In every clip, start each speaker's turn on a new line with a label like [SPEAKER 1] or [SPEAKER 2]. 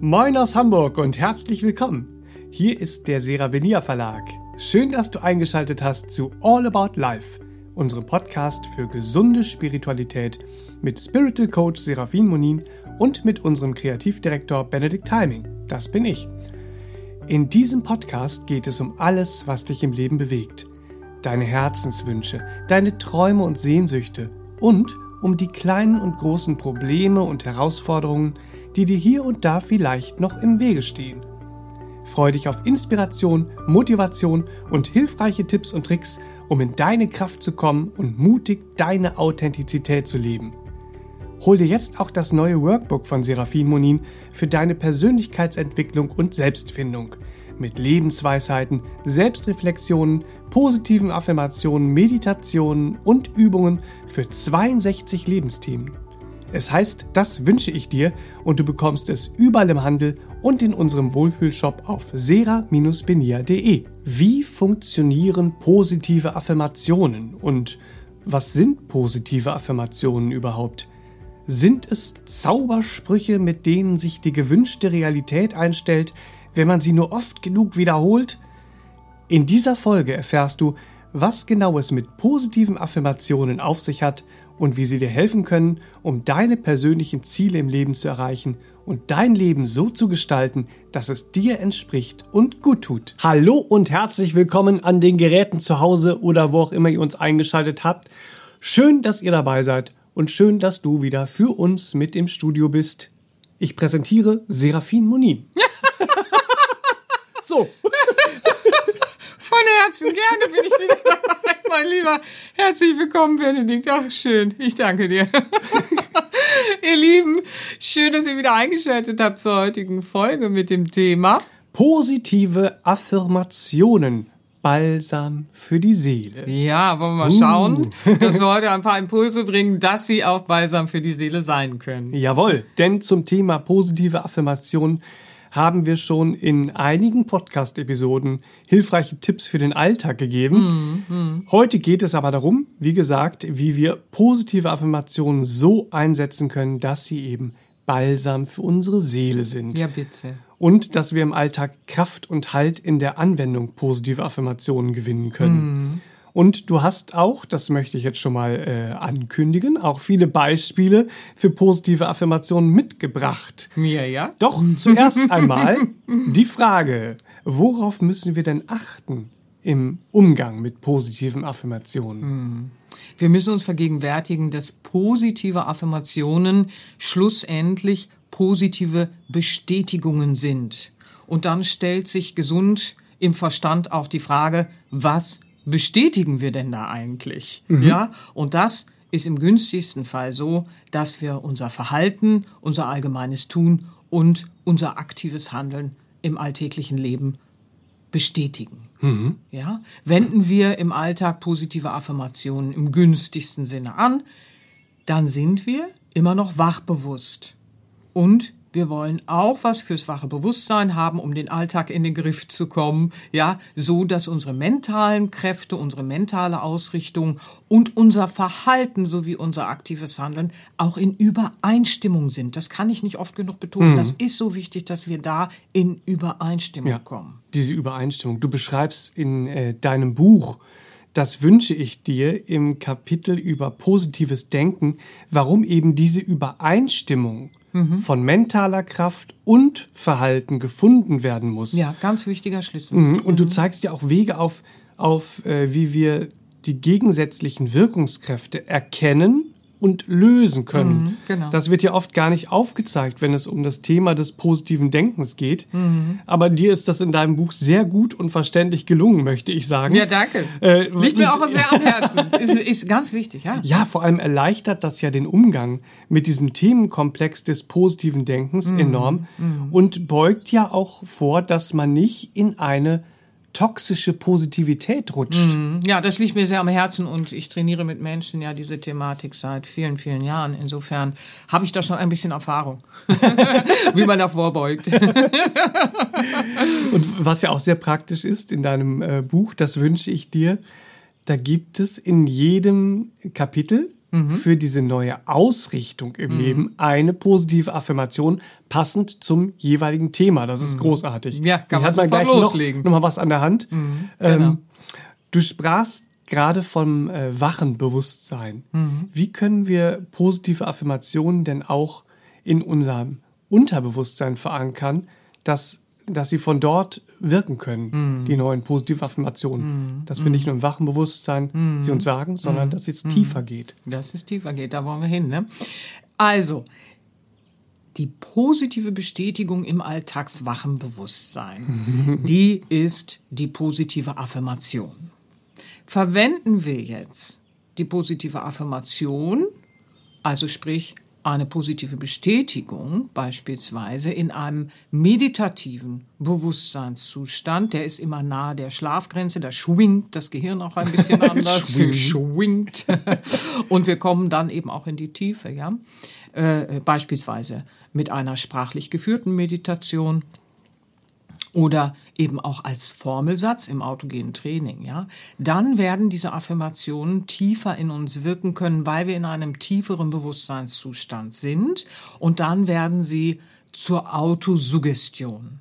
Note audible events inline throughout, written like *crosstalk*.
[SPEAKER 1] Moin aus Hamburg und herzlich willkommen. Hier ist der Serabenia Verlag. Schön, dass du eingeschaltet hast zu All About Life, unserem Podcast für gesunde Spiritualität mit Spiritual Coach Serafin Monin und mit unserem Kreativdirektor Benedikt Timing. Das bin ich. In diesem Podcast geht es um alles, was dich im Leben bewegt. Deine Herzenswünsche, deine Träume und Sehnsüchte und um die kleinen und großen Probleme und Herausforderungen, die dir hier und da vielleicht noch im Wege stehen. Freu dich auf Inspiration, Motivation und hilfreiche Tipps und Tricks, um in deine Kraft zu kommen und mutig deine Authentizität zu leben. Hol dir jetzt auch das neue Workbook von Serafin Monin für deine Persönlichkeitsentwicklung und Selbstfindung mit Lebensweisheiten, Selbstreflexionen, positiven Affirmationen, Meditationen und Übungen für 62 Lebensthemen. Es heißt, das wünsche ich dir und du bekommst es überall im Handel und in unserem Wohlfühlshop auf sera-benia.de. Wie funktionieren positive Affirmationen und was sind positive Affirmationen überhaupt? Sind es Zaubersprüche, mit denen sich die gewünschte Realität einstellt, wenn man sie nur oft genug wiederholt? In dieser Folge erfährst du, was genau es mit positiven Affirmationen auf sich hat und wie sie dir helfen können, um deine persönlichen Ziele im Leben zu erreichen und dein Leben so zu gestalten, dass es dir entspricht und gut tut. Hallo und herzlich willkommen an den Geräten zu Hause oder wo auch immer ihr uns eingeschaltet habt. Schön, dass ihr dabei seid und schön, dass du wieder für uns mit im Studio bist. Ich präsentiere Serafin Monin. *laughs* so. *laughs*
[SPEAKER 2] Von Herzen gerne bin ich wieder dabei, mein Lieber. Herzlich willkommen, Benedikt. Ach, schön. Ich danke dir. *laughs* ihr Lieben, schön, dass ihr wieder eingeschaltet habt zur heutigen Folge mit dem Thema
[SPEAKER 1] Positive Affirmationen. Balsam für die Seele.
[SPEAKER 2] Ja, wollen wir mal schauen, dass wir heute ein paar *laughs* Impulse bringen, dass sie auch Balsam für die Seele sein können.
[SPEAKER 1] Jawohl, denn zum Thema positive Affirmationen haben wir schon in einigen Podcast-Episoden hilfreiche Tipps für den Alltag gegeben. Heute geht es aber darum, wie gesagt, wie wir positive Affirmationen so einsetzen können, dass sie eben Balsam für unsere Seele sind.
[SPEAKER 2] Ja, bitte.
[SPEAKER 1] Und dass wir im Alltag Kraft und Halt in der Anwendung positive Affirmationen gewinnen können. Und du hast auch, das möchte ich jetzt schon mal äh, ankündigen, auch viele Beispiele für positive Affirmationen mitgebracht.
[SPEAKER 2] Ja, ja.
[SPEAKER 1] Doch zuerst einmal die Frage, worauf müssen wir denn achten im Umgang mit positiven Affirmationen?
[SPEAKER 2] Wir müssen uns vergegenwärtigen, dass positive Affirmationen schlussendlich positive Bestätigungen sind. Und dann stellt sich gesund im Verstand auch die Frage, was bestätigen wir denn da eigentlich? Ja, und das ist im günstigsten Fall so, dass wir unser Verhalten, unser allgemeines Tun und unser aktives Handeln im alltäglichen Leben bestätigen. Ja, wenden wir im Alltag positive Affirmationen im günstigsten Sinne an, dann sind wir immer noch wachbewusst. Und wir wollen auch was fürs wache Bewusstsein haben, um den Alltag in den Griff zu kommen, ja, so dass unsere mentalen Kräfte, unsere mentale Ausrichtung und unser Verhalten sowie unser aktives Handeln auch in Übereinstimmung sind. Das kann ich nicht oft genug betonen. Das ist so wichtig, dass wir da in Übereinstimmung kommen.
[SPEAKER 1] Diese Übereinstimmung. Du beschreibst in äh, deinem Buch, das wünsche ich dir im Kapitel über positives Denken, warum eben diese Übereinstimmung von mentaler Kraft und Verhalten gefunden werden muss.
[SPEAKER 2] Ja, ganz wichtiger Schlüssel.
[SPEAKER 1] Mhm. Und du zeigst ja auch Wege auf, auf äh, wie wir die gegensätzlichen Wirkungskräfte erkennen und lösen können.
[SPEAKER 2] Mhm, genau.
[SPEAKER 1] Das wird ja oft gar nicht aufgezeigt, wenn es um das Thema des positiven Denkens geht.
[SPEAKER 2] Mhm.
[SPEAKER 1] Aber dir ist das in deinem Buch sehr gut und verständlich gelungen, möchte ich sagen.
[SPEAKER 2] Ja, danke.
[SPEAKER 1] Äh,
[SPEAKER 2] Liegt mir auch sehr am Herzen. *laughs* Ist, ist ganz wichtig, ja.
[SPEAKER 1] Ja, vor allem erleichtert das ja den Umgang mit diesem Themenkomplex des positiven Denkens
[SPEAKER 2] Mhm.
[SPEAKER 1] enorm und beugt ja auch vor, dass man nicht in eine toxische Positivität rutscht.
[SPEAKER 2] Ja, das liegt mir sehr am Herzen und ich trainiere mit Menschen ja diese Thematik seit vielen, vielen Jahren. Insofern habe ich da schon ein bisschen Erfahrung, *laughs* wie man da vorbeugt.
[SPEAKER 1] Und was ja auch sehr praktisch ist in deinem äh, Buch, das wünsche ich dir, da gibt es in jedem Kapitel für diese neue Ausrichtung im Leben eine positive Affirmation passend zum jeweiligen Thema. Das ist großartig.
[SPEAKER 2] Ja, kann man
[SPEAKER 1] man gleich noch,
[SPEAKER 2] loslegen.
[SPEAKER 1] noch mal was an der Hand.
[SPEAKER 2] genau.
[SPEAKER 1] Ähm, du sprachst gerade vom äh, wachen Bewusstsein. Wie können wir positive Affirmationen denn auch in unserem Unterbewusstsein verankern, dass, dass sie von dort wirken können, die neuen positiven Affirmationen. Dass wir nicht nur im wachen Bewusstsein sie uns sagen, sondern dass es tiefer geht.
[SPEAKER 2] Dass es tiefer geht, da wollen wir hin. Ne? Also, die positive Bestätigung im alltagswachen Bewusstsein, die ist die positive Affirmation. Verwenden wir jetzt die positive Affirmation, also sprich eine positive Bestätigung beispielsweise in einem meditativen Bewusstseinszustand, der ist immer nahe der Schlafgrenze, da schwingt das Gehirn auch ein bisschen *laughs* anders,
[SPEAKER 1] Schwingt. *laughs* *laughs*
[SPEAKER 2] Und wir kommen dann eben auch in die Tiefe, ja. Äh, beispielsweise mit einer sprachlich geführten Meditation oder eben auch als Formelsatz im autogenen Training, ja, dann werden diese Affirmationen tiefer in uns wirken können, weil wir in einem tieferen Bewusstseinszustand sind. Und dann werden sie zur Autosuggestion.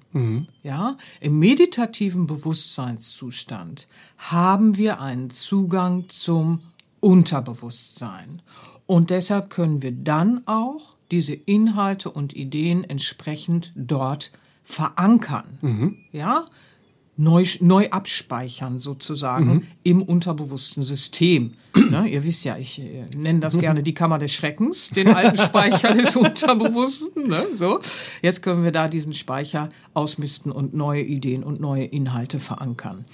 [SPEAKER 2] Ja, im meditativen Bewusstseinszustand haben wir einen Zugang zum Unterbewusstsein. Und deshalb können wir dann auch diese Inhalte und Ideen entsprechend dort verankern. Ja? Neu, neu abspeichern sozusagen im unterbewussten System. *clears throat* ne? Ihr wisst ja, ich äh, nenne das gerne die Kammer des Schreckens, den alten Speicher des *laughs* Unterbewussten. Ne? So. Jetzt können wir da diesen Speicher ausmisten und neue Ideen und neue Inhalte verankern.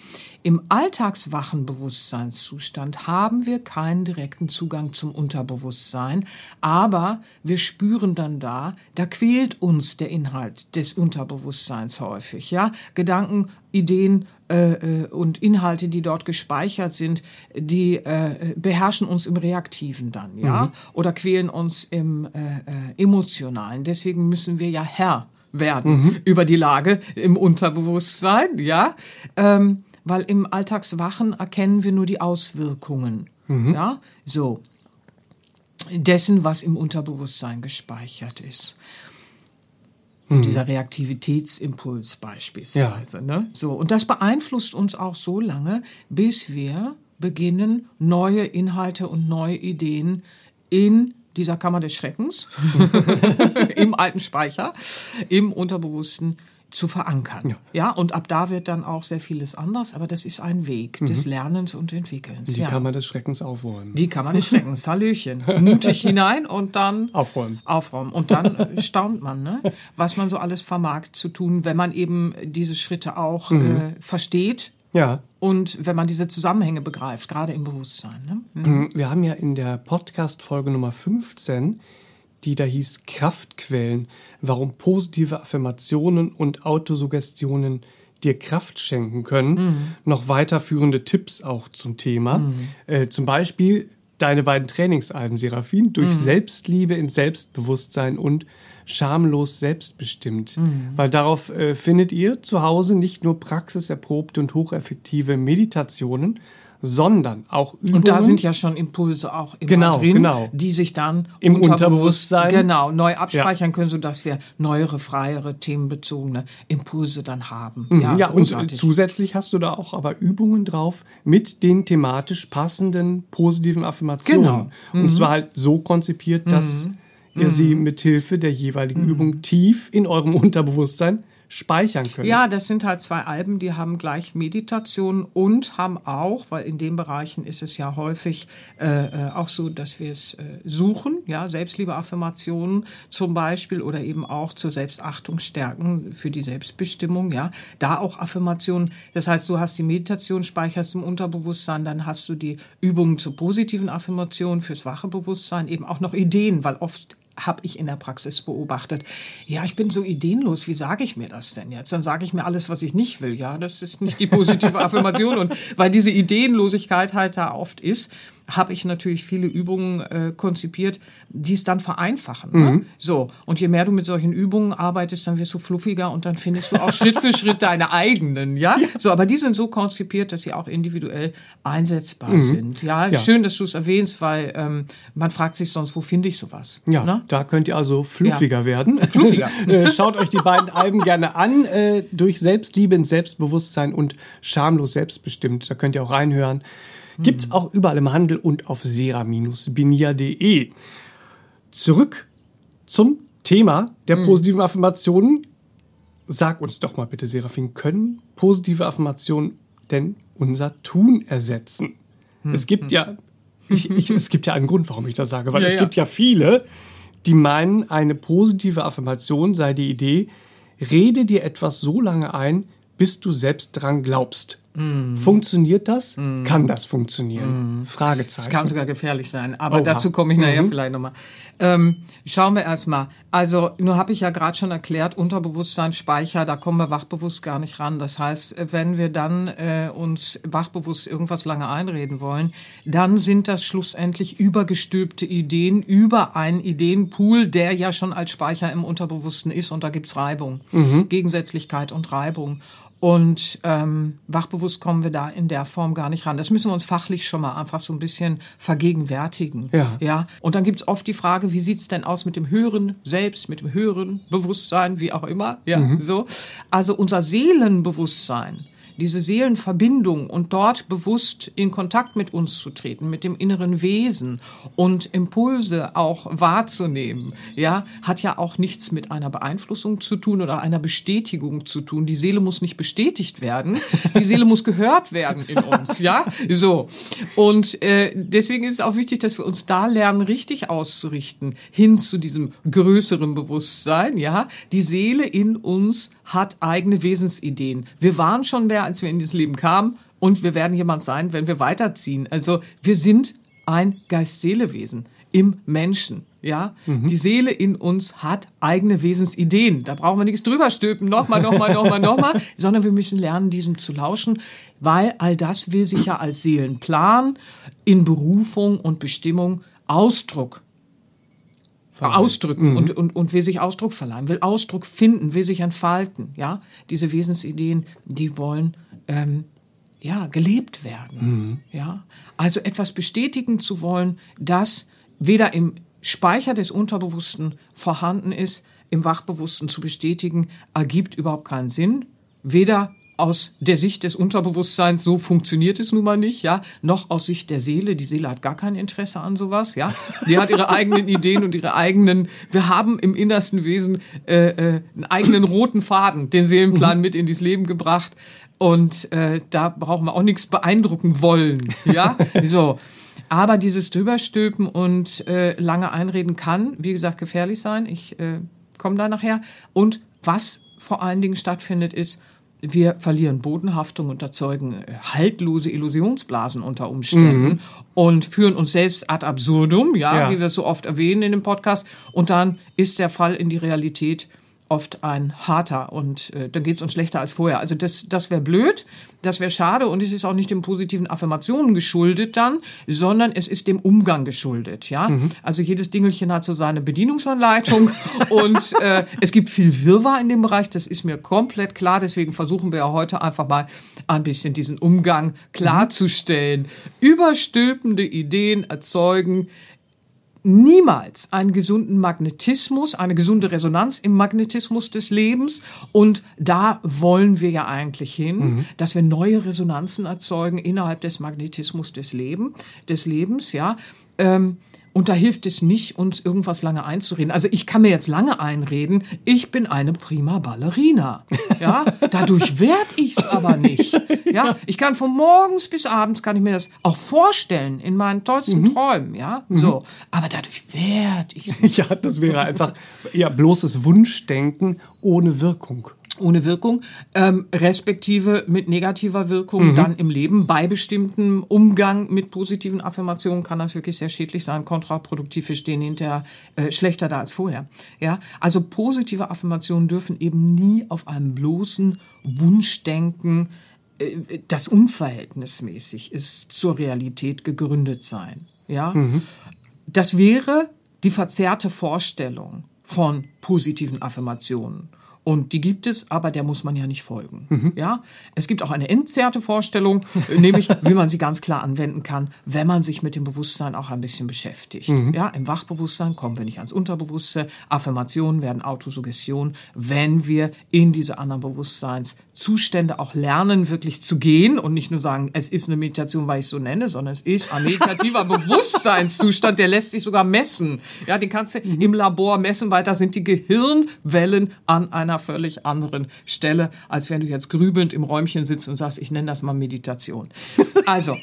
[SPEAKER 2] Im alltagswachen Bewusstseinszustand haben wir keinen direkten Zugang zum Unterbewusstsein, aber wir spüren dann da, da quält uns der Inhalt des Unterbewusstseins häufig, ja, Gedanken, Ideen äh, äh, und Inhalte, die dort gespeichert sind, die äh, beherrschen uns im Reaktiven dann, ja, oder quälen uns im äh, äh, emotionalen. Deswegen müssen wir ja Herr werden über die Lage im Unterbewusstsein, ja. Ähm, weil im Alltagswachen erkennen wir nur die Auswirkungen. Ja, so dessen, was im Unterbewusstsein gespeichert ist. So dieser Reaktivitätsimpuls beispielsweise. Ne? So, und das beeinflusst uns auch so lange, bis wir beginnen, neue Inhalte und neue Ideen in dieser Kammer des Schreckens, *laughs* *laughs* im alten Speicher, im Unterbewussten zu verankern. Ja. und ab da wird dann auch sehr vieles anders, aber das ist ein Weg des Lernens und Entwickelns.
[SPEAKER 1] Die
[SPEAKER 2] ja.
[SPEAKER 1] Kammer des Schreckens aufräumen.
[SPEAKER 2] Die Kammer des Schreckens, Hallöchen. *laughs* Mutig hinein und dann
[SPEAKER 1] Aufräumen.
[SPEAKER 2] aufräumen. Und dann äh, staunt man, ne? was man so alles vermag zu tun, wenn man eben diese Schritte auch äh, versteht
[SPEAKER 1] Ja.
[SPEAKER 2] und wenn man diese Zusammenhänge begreift, gerade im Bewusstsein. Ne?
[SPEAKER 1] Wir haben ja in der Podcast-Folge Nummer 15, die da hieß Kraftquellen, warum positive Affirmationen und Autosuggestionen dir Kraft schenken können, noch weiterführende Tipps auch zum Thema. Äh, zum Beispiel deine beiden Trainingsalben, Seraphin, durch Selbstliebe in Selbstbewusstsein und schamlos selbstbestimmt. Weil darauf äh, findet ihr zu Hause nicht nur praxiserprobte und hocheffektive Meditationen, sondern auch Übungen.
[SPEAKER 2] Und da sind ja schon Impulse auch immer
[SPEAKER 1] Genau,
[SPEAKER 2] drin,
[SPEAKER 1] genau.
[SPEAKER 2] die sich dann
[SPEAKER 1] Im
[SPEAKER 2] unterbewusst-
[SPEAKER 1] Unterbewusstsein.
[SPEAKER 2] genau neu abspeichern können, sodass wir neuere, freiere, themenbezogene Impulse dann haben.
[SPEAKER 1] Ja, ja und zusätzlich hast du da auch aber Übungen drauf mit den thematisch passenden positiven Affirmationen.
[SPEAKER 2] Genau. Mhm.
[SPEAKER 1] Und zwar halt so konzipiert, dass ihr sie mit Hilfe der jeweiligen
[SPEAKER 2] Mhm.
[SPEAKER 1] Übung tief in eurem *laughs* Unterbewusstsein speichern könnt.
[SPEAKER 2] Ja, das sind halt zwei Alben, die haben gleich Meditation und haben auch, weil in den Bereichen ist es ja häufig äh, äh, auch so, dass wir es äh, suchen, ja, Selbstliebe-Affirmationen zum Beispiel oder eben auch zur Selbstachtung stärken für die Selbstbestimmung, ja, da auch Affirmationen. Das heißt, du hast die Meditation, speicherst im Unterbewusstsein, dann hast du die Übungen zur positiven Affirmation fürs wache Bewusstsein, eben auch noch Ideen, weil oft habe ich in der Praxis beobachtet. Ja, ich bin so ideenlos. Wie sage ich mir das denn jetzt? Dann sage ich mir alles, was ich nicht will. Ja, das ist nicht die positive *laughs* Affirmation. Und weil diese Ideenlosigkeit halt da oft ist, habe ich natürlich viele Übungen äh, konzipiert, die es dann vereinfachen. Ne? So, und je mehr du mit solchen Übungen arbeitest, dann wirst du fluffiger und dann findest du auch Schritt für Schritt deine eigenen, ja? So, aber die sind so konzipiert, dass sie auch individuell einsetzbar sind. Ja?
[SPEAKER 1] Ja.
[SPEAKER 2] schön, dass du es erwähnst, weil ähm, man fragt sich sonst, wo finde ich sowas?
[SPEAKER 1] Ja,
[SPEAKER 2] Ne?
[SPEAKER 1] da könnt ihr also fluffiger werden. *laughs*
[SPEAKER 2] Fluffiger.
[SPEAKER 1] Äh, Schaut euch die beiden Alben gerne an. Äh, durch Selbstliebe ins Selbstbewusstsein und schamlos selbstbestimmt. Da könnt ihr auch reinhören. Gibt's
[SPEAKER 2] Mhm.
[SPEAKER 1] auch überall im Handel und auf sera-binia.de. Zurück zum Thema der
[SPEAKER 2] Mhm.
[SPEAKER 1] positiven Affirmationen. Sag uns doch mal bitte, Serafin, können positive Affirmationen denn unser Tun ersetzen?
[SPEAKER 2] Hm.
[SPEAKER 1] Es gibt ja, *laughs* ich, ich, es gibt ja einen Grund, warum ich das sage, weil
[SPEAKER 2] Ja,
[SPEAKER 1] es
[SPEAKER 2] ja.
[SPEAKER 1] gibt ja viele, die meinen, eine positive Affirmation sei die Idee, rede dir etwas so lange ein, bis du selbst dran glaubst.
[SPEAKER 2] Hm.
[SPEAKER 1] Funktioniert das? Kann das funktionieren?
[SPEAKER 2] Das
[SPEAKER 1] Fragezeichen.
[SPEAKER 2] kann sogar gefährlich sein, aber
[SPEAKER 1] Oha.
[SPEAKER 2] dazu komme ich nachher vielleicht nochmal. Ähm, schauen wir erstmal. Also, nur habe ich ja gerade schon erklärt, Unterbewusstsein, Speicher, da kommen wir wachbewusst gar nicht ran. Das heißt, wenn wir dann äh, uns wachbewusst irgendwas lange einreden wollen, dann sind das schlussendlich übergestülpte Ideen über einen Ideenpool, der ja schon als Speicher im Unterbewussten ist und da gibt's Reibung, Gegensätzlichkeit und Reibung. Und ähm, wachbewusst kommen wir da in der Form gar nicht ran. Das müssen wir uns fachlich schon mal einfach so ein bisschen vergegenwärtigen.
[SPEAKER 1] Ja.
[SPEAKER 2] ja? Und dann gibt's oft die Frage, wie sieht's denn aus mit dem höheren Selbst, mit dem höheren Bewusstsein, wie auch immer. Ja, so. Also unser Seelenbewusstsein, diese Seelenverbindung und dort bewusst in Kontakt mit uns zu treten, mit dem inneren Wesen und Impulse auch wahrzunehmen, ja, hat ja auch nichts mit einer Beeinflussung zu tun oder einer Bestätigung zu tun. Die Seele muss nicht bestätigt werden, die Seele muss gehört werden in uns, ja, so. Und äh, deswegen ist es auch wichtig, dass wir uns da lernen, richtig auszurichten, hin zu diesem größeren Bewusstsein, ja. Die Seele in uns hat eigene Wesensideen. Wir waren schon wer, als wir in dieses Leben kamen und wir werden jemand sein, wenn wir weiterziehen. Also wir sind ein Geist-Seele-Wesen im Menschen. Ja, die Seele in uns hat eigene Wesensideen. Da brauchen wir nichts drüber stülpen, nochmal, nochmal, nochmal, *laughs* nochmal, sondern wir müssen lernen, diesem zu lauschen, weil all das will sich ja als Seelenplan in Berufung und Bestimmung Ausdruck ausdrücken und, und, und will sich Ausdruck verleihen, will Ausdruck finden, will sich entfalten. Ja, diese Wesensideen, die wollen ähm, ja gelebt werden. Ja, also etwas bestätigen zu wollen, das weder im Speicher des Unterbewussten vorhanden ist, im Wachbewussten zu bestätigen, ergibt überhaupt keinen Sinn. Weder aus der Sicht des Unterbewusstseins, so funktioniert es nun mal nicht, ja, noch aus Sicht der Seele. Die Seele hat gar kein Interesse an sowas, ja. Die hat ihre eigenen Ideen und ihre eigenen, wir haben im innersten Wesen äh, äh, einen eigenen roten Faden, den Seelenplan mit in dieses Leben gebracht. Und äh, da brauchen wir auch nichts beeindrucken wollen, ja. *laughs* So. Aber dieses Drüberstülpen und äh, lange einreden kann, wie gesagt, gefährlich sein. Ich äh, komme da nachher. Und was vor allen Dingen stattfindet, ist, wir verlieren Bodenhaftung und erzeugen äh, haltlose Illusionsblasen unter Umständen und führen uns selbst ad absurdum, ja,
[SPEAKER 1] Ja.
[SPEAKER 2] wie wir es so oft erwähnen in dem Podcast. Und dann ist der Fall in die Realität oft ein harter und äh, dann geht es uns schlechter als vorher. Also das, das wäre blöd, das wäre schade und es ist auch nicht den positiven Affirmationen geschuldet dann, sondern es ist dem Umgang geschuldet. Ja, also jedes Dingelchen hat so seine Bedienungsanleitung *laughs* und äh, es gibt viel Wirrwarr in dem Bereich. Das ist mir komplett klar. Deswegen versuchen wir ja heute einfach mal ein bisschen diesen Umgang klarzustellen. Überstülpende Ideen erzeugen niemals einen gesunden Magnetismus, eine gesunde Resonanz im Magnetismus des Lebens. Und da wollen wir ja eigentlich hin, dass wir neue Resonanzen erzeugen innerhalb des Magnetismus des, Leben, des Lebens, ja. Ähm, und da hilft es nicht, uns irgendwas lange einzureden. Also ich kann mir jetzt lange einreden, ich bin eine prima Ballerina. Ja, dadurch werd ich's aber nicht. Ja, ich kann von morgens bis abends kann ich mir das auch vorstellen in meinen tollsten Träumen. Ja, so. Aber dadurch werd ich's *laughs* nicht.
[SPEAKER 1] Ja, das wäre einfach ja, bloßes Wunschdenken ohne Wirkung.
[SPEAKER 2] Ohne Wirkung, ähm, respektive mit negativer Wirkung dann im Leben. Bei bestimmtem Umgang mit positiven Affirmationen kann das wirklich sehr schädlich sein, kontraproduktiv. Wir stehen hinterher äh, schlechter da als vorher. Ja, also positive Affirmationen dürfen eben nie auf einem bloßen Wunschdenken äh, das unverhältnismäßig ist zur Realität gegründet sein. Ja, das wäre die verzerrte Vorstellung von positiven Affirmationen. Und die gibt es, aber der muss man ja nicht folgen.
[SPEAKER 1] Mhm.
[SPEAKER 2] Ja, es gibt auch eine entzerrte Vorstellung, äh, nämlich *laughs* wie man sie ganz klar anwenden kann, wenn man sich mit dem Bewusstsein auch ein bisschen beschäftigt.
[SPEAKER 1] Mhm.
[SPEAKER 2] Ja, im Wachbewusstsein kommen wir nicht ans Unterbewusste. Affirmationen werden Autosuggestion, wenn wir in diese anderen Bewusstseinszustände auch lernen, wirklich zu gehen und nicht nur sagen, es ist eine Meditation, weil ich es so nenne, sondern es ist ein meditativer *laughs* Bewusstseinszustand, der lässt sich sogar messen. Ja, den kannst du im Labor messen, weil da sind die Gehirnwellen an einer völlig anderen Stelle, als wenn du jetzt grübelnd im Räumchen sitzt und sagst, ich nenne das mal Meditation. Also,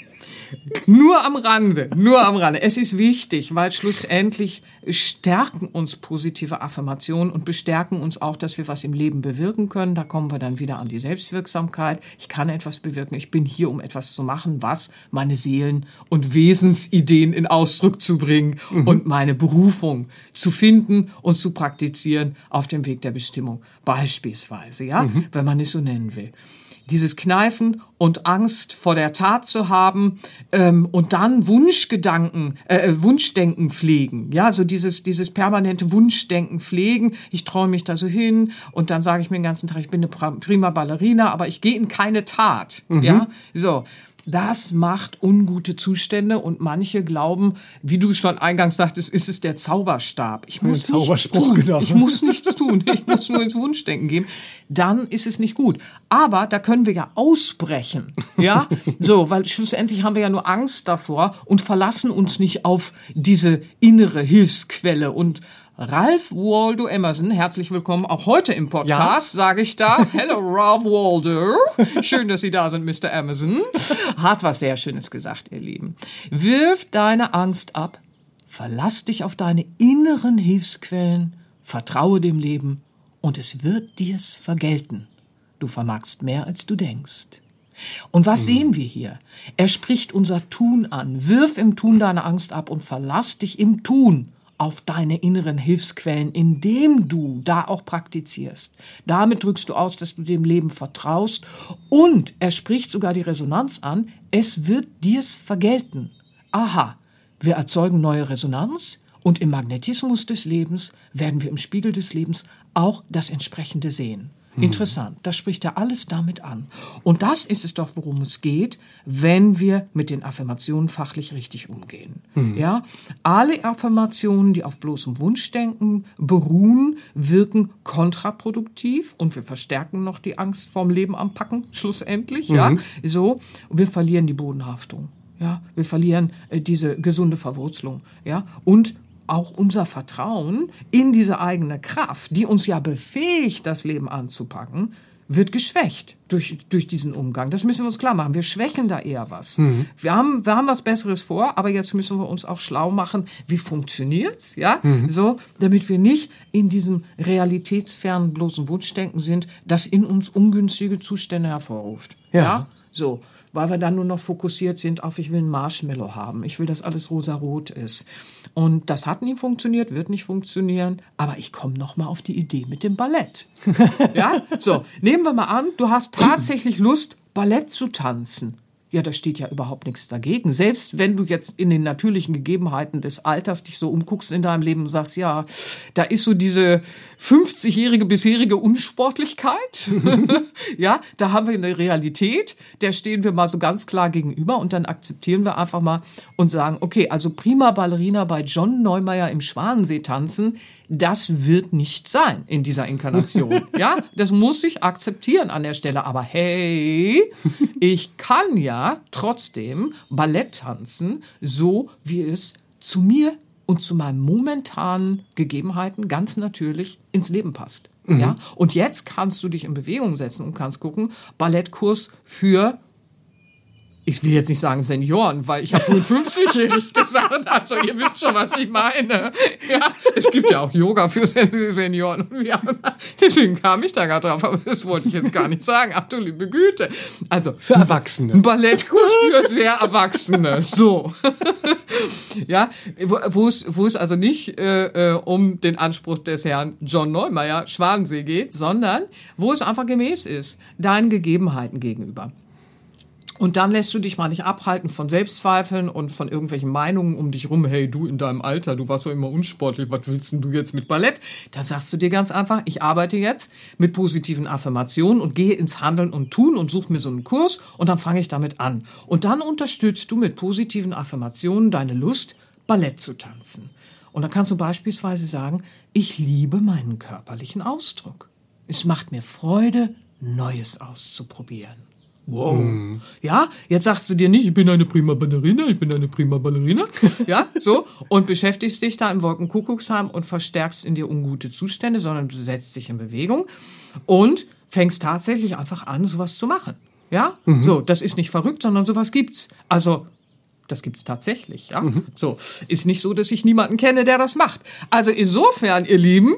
[SPEAKER 2] nur am Rande, nur am Rande. Es ist wichtig, weil schlussendlich stärken uns positive Affirmationen und bestärken uns auch, dass wir was im Leben bewirken können. Da kommen wir dann wieder an die Selbstwirksamkeit. Ich kann etwas bewirken. Ich bin hier, um etwas zu machen, was meine Seelen- und Wesensideen in Ausdruck zu bringen und meine Berufung zu finden und zu praktizieren auf dem Weg der Bestimmung. Beispielsweise, ja, wenn man es so nennen will dieses Kneifen und Angst vor der Tat zu haben ähm, und dann Wunschgedanken, äh, Wunschdenken pflegen. Ja, so dieses, dieses permanente Wunschdenken pflegen. Ich träume mich da so hin und dann sage ich mir den ganzen Tag, ich bin eine prima Ballerina, aber ich gehe in keine Tat. Ja, so. Das macht ungute Zustände und manche glauben, wie du schon eingangs sagtest, ist es der Zauberstab. Ich muss nichts
[SPEAKER 1] Zauberspruch,
[SPEAKER 2] tun.
[SPEAKER 1] genau.
[SPEAKER 2] Ich muss nichts tun. Ich muss nur ins Wunschdenken gehen. Dann ist es nicht gut. Aber da können wir ja ausbrechen. Ja, so, weil schlussendlich haben wir ja nur Angst davor und verlassen uns nicht auf diese innere Hilfsquelle und Ralph Waldo Emerson, herzlich willkommen auch heute im Podcast, sage ich da. *laughs* Hello, Ralph Waldo. Schön, dass Sie da sind, Mr. Emerson. Hat was sehr Schönes gesagt, ihr Lieben. Wirf deine Angst ab, verlass dich auf deine inneren Hilfsquellen, vertraue dem Leben und es wird dir's vergelten. Du vermagst mehr, als du denkst. Und was sehen wir hier? Er spricht unser Tun an. Wirf im Tun deine Angst ab und verlass dich im Tun auf deine inneren Hilfsquellen, indem du da auch praktizierst. Damit drückst du aus, dass du dem Leben vertraust und er spricht sogar die Resonanz an, es wird dir's vergelten. Aha, wir erzeugen neue Resonanz und im Magnetismus des Lebens werden wir im Spiegel des Lebens auch das entsprechende sehen. Interessant, das spricht ja alles damit an. Und das ist es doch, worum es geht, wenn wir mit den Affirmationen fachlich richtig umgehen. Ja, alle Affirmationen, die auf bloßem Wunschdenken beruhen, wirken kontraproduktiv und wir verstärken noch die Angst vorm Leben am Packen, schlussendlich. Ja, so, wir verlieren die Bodenhaftung. Ja, wir verlieren äh, diese gesunde Verwurzelung. Ja, und auch unser Vertrauen in diese eigene Kraft, die uns ja befähigt, das Leben anzupacken, wird geschwächt durch, durch diesen Umgang. Das müssen wir uns klar machen. Wir schwächen da eher was. Wir, haben, wir haben was Besseres vor, aber jetzt müssen wir uns auch schlau machen, wie funktioniert's, ja? So, damit wir nicht in diesem realitätsfernen bloßen Wunschdenken sind, das in uns ungünstige Zustände hervorruft.
[SPEAKER 1] Ja.
[SPEAKER 2] ja? So weil wir dann nur noch fokussiert sind auf, ich will ein Marshmallow haben, ich will, dass alles rosarot ist. Und das hat nie funktioniert, wird nicht funktionieren, aber ich komme noch mal auf die Idee mit dem Ballett. *laughs* ja, so, nehmen wir mal an, du hast tatsächlich Lust, Ballett zu tanzen. Ja, da steht ja überhaupt nichts dagegen. Selbst wenn du jetzt in den natürlichen Gegebenheiten des Alters dich so umguckst in deinem Leben und sagst, ja, da ist so diese 50-jährige bisherige Unsportlichkeit. *laughs* ja, da haben wir eine Realität, der stehen wir mal so ganz klar gegenüber und dann akzeptieren wir einfach mal und sagen, okay, also prima Ballerina bei John Neumeier im Schwanensee tanzen, das wird nicht sein in dieser Inkarnation. *laughs* ja, das muss ich akzeptieren an der Stelle. Aber hey, ich kann ja trotzdem Ballett tanzen, so wie es zu mir und zu meinen momentanen Gegebenheiten ganz natürlich ins Leben passt. Ja, und jetzt kannst du dich in Bewegung setzen und kannst gucken, Ballettkurs für ich will jetzt nicht sagen Senioren, weil ich habe 55-jährig *laughs* gesagt. Also ihr wisst schon, was ich meine. Ja, es gibt ja auch Yoga für Senioren. Und wir haben, deswegen kam ich da gerade drauf, aber das wollte ich jetzt gar nicht sagen. Ach du liebe Güte. Also
[SPEAKER 1] Für Erwachsene.
[SPEAKER 2] ein Ballettkurs für sehr Erwachsene. So. *laughs* ja, wo, es, wo es also nicht äh, äh, um den Anspruch des Herrn John Neumeier Schwanensee geht, sondern wo es einfach gemäß ist, deinen Gegebenheiten gegenüber. Und dann lässt du dich mal nicht abhalten von Selbstzweifeln und von irgendwelchen Meinungen um dich rum. Hey, du in deinem Alter, du warst doch immer unsportlich. Was willst denn du jetzt mit Ballett? Da sagst du dir ganz einfach, ich arbeite jetzt mit positiven Affirmationen und gehe ins Handeln und Tun und suche mir so einen Kurs und dann fange ich damit an. Und dann unterstützt du mit positiven Affirmationen deine Lust, Ballett zu tanzen. Und dann kannst du beispielsweise sagen, ich liebe meinen körperlichen Ausdruck. Es macht mir Freude, Neues auszuprobieren. Wow. Mm. Ja, jetzt sagst du dir nicht, ich bin eine prima Ballerina, ich bin eine prima Ballerina. *laughs* ja, so. Und beschäftigst dich da im Wolkenkuckucksheim und verstärkst in dir ungute Zustände, sondern du setzt dich in Bewegung und fängst tatsächlich einfach an, sowas zu machen. Ja, mhm. so, das ist nicht verrückt, sondern sowas gibt's. Also, das gibt's tatsächlich, ja. Mhm. So, ist nicht so, dass ich niemanden kenne, der das macht. Also insofern, ihr Lieben,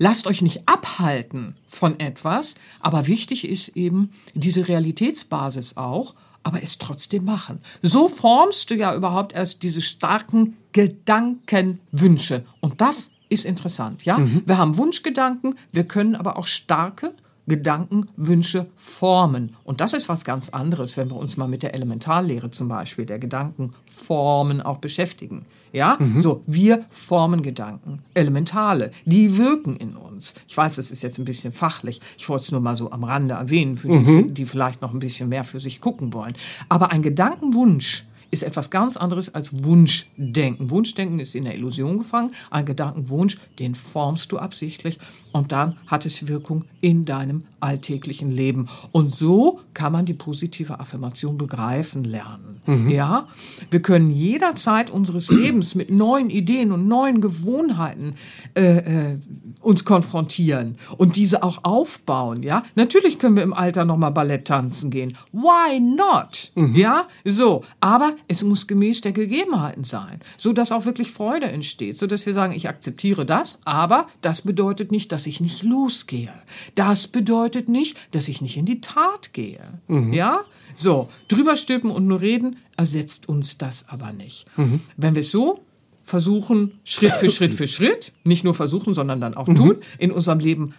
[SPEAKER 2] lasst euch nicht abhalten von etwas, aber wichtig ist eben diese Realitätsbasis auch, aber es trotzdem machen. So formst du ja überhaupt erst diese starken Gedankenwünsche. Und das ist interessant, ja? Mhm. Wir haben Wunschgedanken, wir können aber auch starke Gedanken, Wünsche formen. Und das ist was ganz anderes, wenn wir uns mal mit der Elementarlehre zum Beispiel der Gedankenformen auch beschäftigen. Ja, mhm. so, wir formen Gedanken, Elementale, die wirken in uns. Ich weiß, das ist jetzt ein bisschen fachlich. Ich wollte es nur mal so am Rande erwähnen, für mhm. die, die vielleicht noch ein bisschen mehr für sich gucken wollen. Aber ein Gedankenwunsch, ist etwas ganz anderes als Wunschdenken. Wunschdenken ist in der Illusion gefangen. Ein Gedankenwunsch, den formst du absichtlich und dann hat es Wirkung in deinem alltäglichen Leben. Und so kann man die positive Affirmation begreifen lernen. Mhm. Ja, wir können jederzeit unseres *clears throat* Lebens mit neuen Ideen und neuen Gewohnheiten äh, äh, uns konfrontieren und diese auch aufbauen. Ja, natürlich können wir im Alter noch mal Ballett tanzen gehen. Why not? Mhm. Ja, so. Aber es muss gemäß der Gegebenheiten sein, so dass auch wirklich Freude entsteht, so dass wir sagen, ich akzeptiere das, aber das bedeutet nicht, dass ich nicht losgehe. Das bedeutet nicht, dass ich nicht in die Tat gehe. Mhm. Ja? So, drüber stülpen und nur reden ersetzt uns das aber nicht. Mhm. Wenn wir es so versuchen, Schritt für Schritt für Schritt, nicht nur versuchen, sondern dann auch mhm. tun, in unserem Leben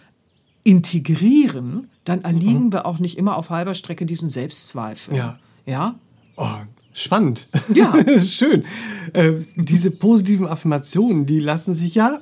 [SPEAKER 2] integrieren, dann erliegen mhm. wir auch nicht immer auf halber Strecke diesen Selbstzweifeln.
[SPEAKER 1] Ja.
[SPEAKER 2] Ja?
[SPEAKER 1] Oh, Spannend.
[SPEAKER 2] Ja. *laughs*
[SPEAKER 1] Schön. Äh, diese positiven Affirmationen, die lassen sich ja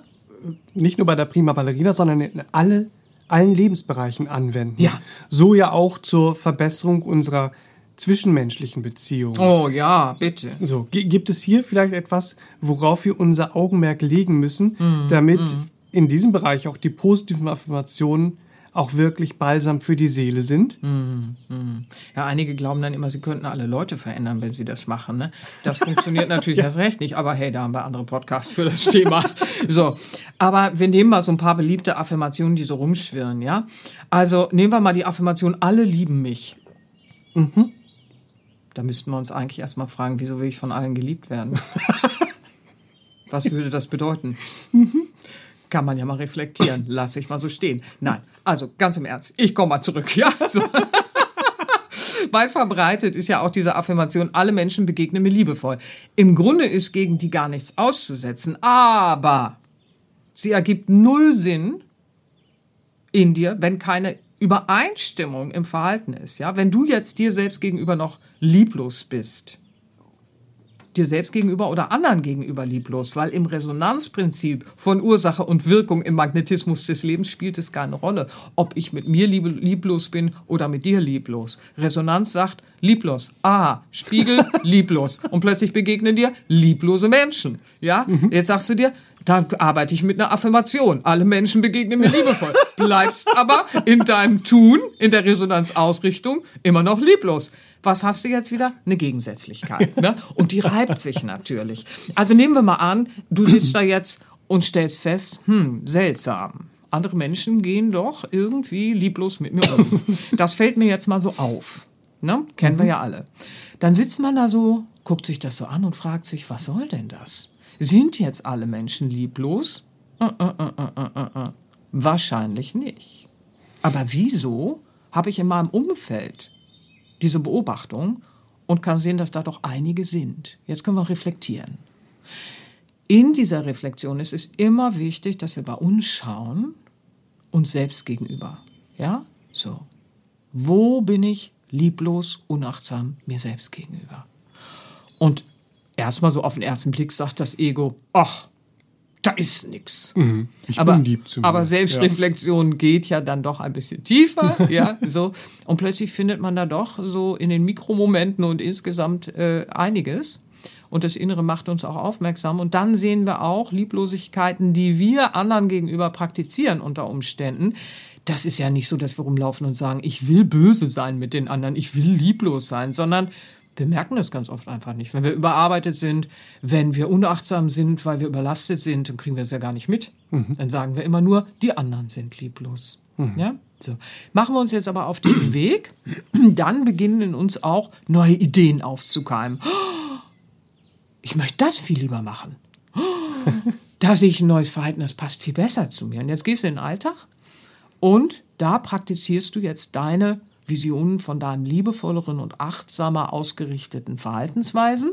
[SPEAKER 1] nicht nur bei der Prima Ballerina, sondern in alle, allen Lebensbereichen anwenden.
[SPEAKER 2] Ja.
[SPEAKER 1] So ja auch zur Verbesserung unserer zwischenmenschlichen Beziehungen.
[SPEAKER 2] Oh ja, bitte.
[SPEAKER 1] So, gibt es hier vielleicht etwas, worauf wir unser Augenmerk legen müssen, mm, damit mm. in diesem Bereich auch die positiven Affirmationen auch wirklich balsam für die Seele sind.
[SPEAKER 2] Mm, mm. Ja, einige glauben dann immer, sie könnten alle Leute verändern, wenn sie das machen. Ne? Das *laughs* funktioniert natürlich ja. erst recht nicht, aber hey, da haben wir andere Podcasts für das Thema. *laughs* so, aber wir nehmen mal so ein paar beliebte Affirmationen, die so rumschwirren, ja. Also nehmen wir mal die Affirmation, alle lieben mich. Mhm. Da müssten wir uns eigentlich erstmal fragen, wieso will ich von allen geliebt werden? *laughs* Was würde das bedeuten? Mhm. Kann man ja mal reflektieren. Lass ich mal so stehen. Nein, also ganz im Ernst. Ich komme mal zurück. *laughs* Ja. So. Weit verbreitet ist ja auch diese Affirmation, alle Menschen begegnen mir liebevoll. Im Grunde ist gegen die gar nichts auszusetzen, aber sie ergibt null Sinn in dir, wenn keine Übereinstimmung im Verhalten ist. Ja, wenn du jetzt dir selbst gegenüber noch lieblos bist, dir selbst gegenüber oder anderen gegenüber lieblos, weil im Resonanzprinzip von Ursache und Wirkung im Magnetismus des Lebens spielt es keine Rolle, ob ich mit mir lieb lieblos bin oder mit dir lieblos. Resonanz sagt lieblos, ah, Spiegel *laughs* lieblos und plötzlich begegnen dir lieblose Menschen. Ja, mhm. jetzt sagst du dir, da arbeite ich mit einer Affirmation. Alle Menschen begegnen mir liebevoll. Bleibst aber in deinem Tun, in der Resonanzausrichtung immer noch lieblos. Was hast du jetzt wieder? Eine Gegensätzlichkeit. Ne? Und die reibt sich natürlich. Also nehmen wir mal an, du sitzt da jetzt und stellst fest, hm, seltsam. Andere Menschen gehen doch irgendwie lieblos mit mir um. Das fällt mir jetzt mal so auf. Ne? Kennen mhm. wir ja alle. Dann sitzt man da so, guckt sich das so an und fragt sich, was soll denn das? Sind jetzt alle Menschen lieblos? Uh, uh, uh, Wahrscheinlich nicht. Aber wieso habe ich in meinem Umfeld diese Beobachtung und kann sehen, dass da doch einige sind. Jetzt können wir reflektieren. In dieser Reflexion ist es immer wichtig, dass wir bei uns schauen, uns selbst gegenüber. Ja? So. Wo bin ich lieblos, unachtsam mir selbst gegenüber. Und erstmal so auf den ersten Blick sagt das Ego, ach, da ist nix.
[SPEAKER 1] Mhm. Ich
[SPEAKER 2] aber,
[SPEAKER 1] bin lieb zu mir.
[SPEAKER 2] aber Selbstreflexion geht ja dann doch ein bisschen tiefer, *laughs* ja, so. Und plötzlich findet man da doch so in den Mikromomenten und insgesamt äh, einiges. Und das Innere macht uns auch aufmerksam. Und dann sehen wir auch Lieblosigkeiten, die wir anderen gegenüber praktizieren unter Umständen. Das ist ja nicht so, dass wir rumlaufen und sagen, ich will böse sein mit den anderen, ich will lieblos sein, sondern wir merken das ganz oft einfach nicht. Wenn wir überarbeitet sind, wenn wir unachtsam sind, weil wir überlastet sind, dann kriegen wir es ja gar nicht mit. Dann sagen wir immer nur, die anderen sind lieblos. Ja? So. Machen wir uns jetzt aber auf diesen *clears throat* Weg, dann beginnen in uns auch neue Ideen aufzukeimen. *gasps* Ich möchte das viel lieber machen. *laughs* Da sehe ich ein neues Verhalten, das passt viel besser zu mir. Und jetzt gehst du in den Alltag und da praktizierst du jetzt deine Visionen von deinem liebevolleren und achtsamer ausgerichteten Verhaltensweisen.